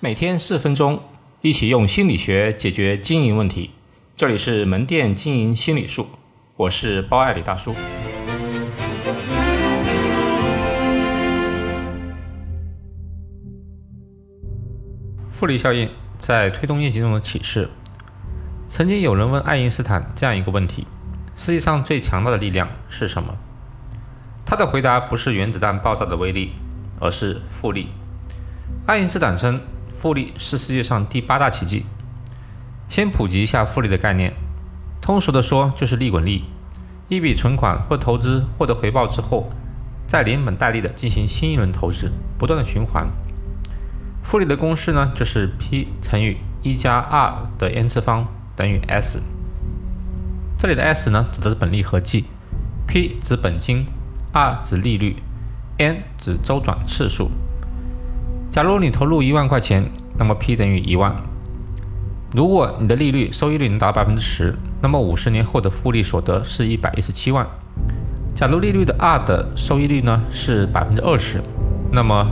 每天四分钟，一起用心理学解决经营问题。这里是门店经营心理术，我是包爱李大叔。复利效应在推动业绩中的启示。曾经有人问爱因斯坦这样一个问题：世界上最强大的力量是什么？他的回答不是原子弹爆炸的威力，而是复利。爱因斯坦称。复利是世界上第八大奇迹。先普及一下复利的概念，通俗的说就是利滚利。一笔存款或投资获得回报之后，再连本带利的进行新一轮投资，不断的循环。复利的公式呢，就是 P 乘以一加 R 的 n 次方等于 S。这里的 S 呢，指的是本利合计，P 指本金，R 指利率，n 指周转次数。假如你投入一万块钱，那么 P 等于一万。如果你的利率收益率能达百分之十，那么五十年后的复利所得是一百一十七万。假如利率的 R 的收益率呢是百分之二十，那么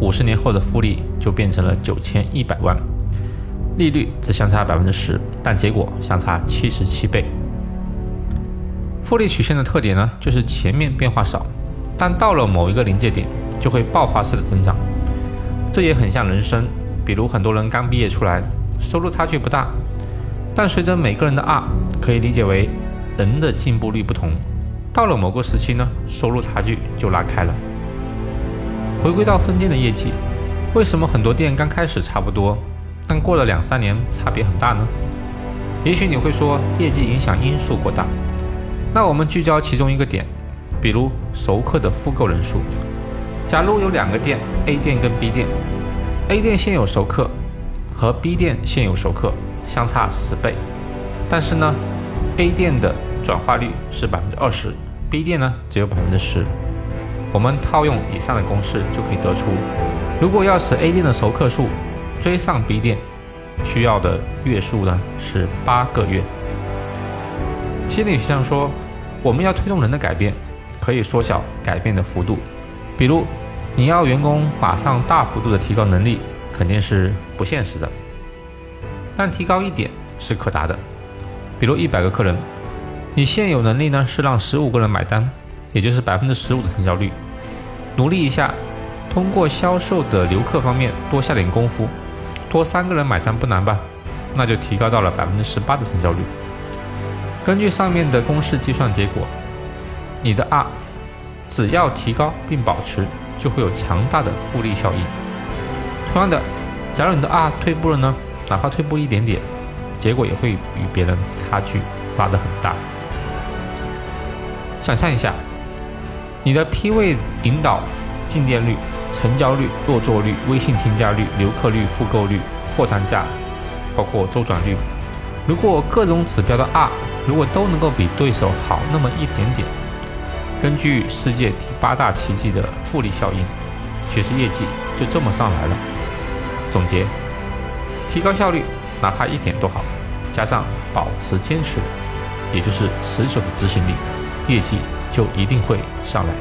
五十年后的复利就变成了九千一百万。利率只相差百分之十，但结果相差七十七倍。复利曲线的特点呢，就是前面变化少，但到了某一个临界点，就会爆发式的增长。这也很像人生，比如很多人刚毕业出来，收入差距不大，但随着每个人的 R，可以理解为人的进步率不同，到了某个时期呢，收入差距就拉开了。回归到分店的业绩，为什么很多店刚开始差不多，但过了两三年差别很大呢？也许你会说业绩影响因素过大，那我们聚焦其中一个点，比如熟客的复购人数。假如有两个店，A 店跟 B 店，A 店现有熟客和 B 店现有熟客相差十倍，但是呢，A 店的转化率是百分之二十，B 店呢只有百分之十。我们套用以上的公式就可以得出，如果要使 A 店的熟客数追上 B 店，需要的月数呢是八个月。心理学上说，我们要推动人的改变，可以缩小改变的幅度。比如，你要员工马上大幅度的提高能力，肯定是不现实的。但提高一点是可达的。比如一百个客人，你现有能力呢是让十五个人买单，也就是百分之十五的成交率。努力一下，通过销售的留客方面多下点功夫，多三个人买单不难吧？那就提高到了百分之十八的成交率。根据上面的公式计算结果，你的 R。只要提高并保持，就会有强大的复利效应。同样的，假如你的 R 退步了呢？哪怕退步一点点，结果也会与别人差距拉得很大。想象一下，你的 P 位引导、进店率、成交率、落座率、微信添加率、留客率、复购率、货单价，包括周转率，如果各种指标的 R 如果都能够比对手好那么一点点。根据世界第八大奇迹的复利效应，其实业绩就这么上来了。总结：提高效率，哪怕一点都好，加上保持坚持，也就是持久的执行力，业绩就一定会上来。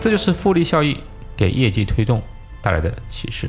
这就是复利效应给业绩推动带来的启示。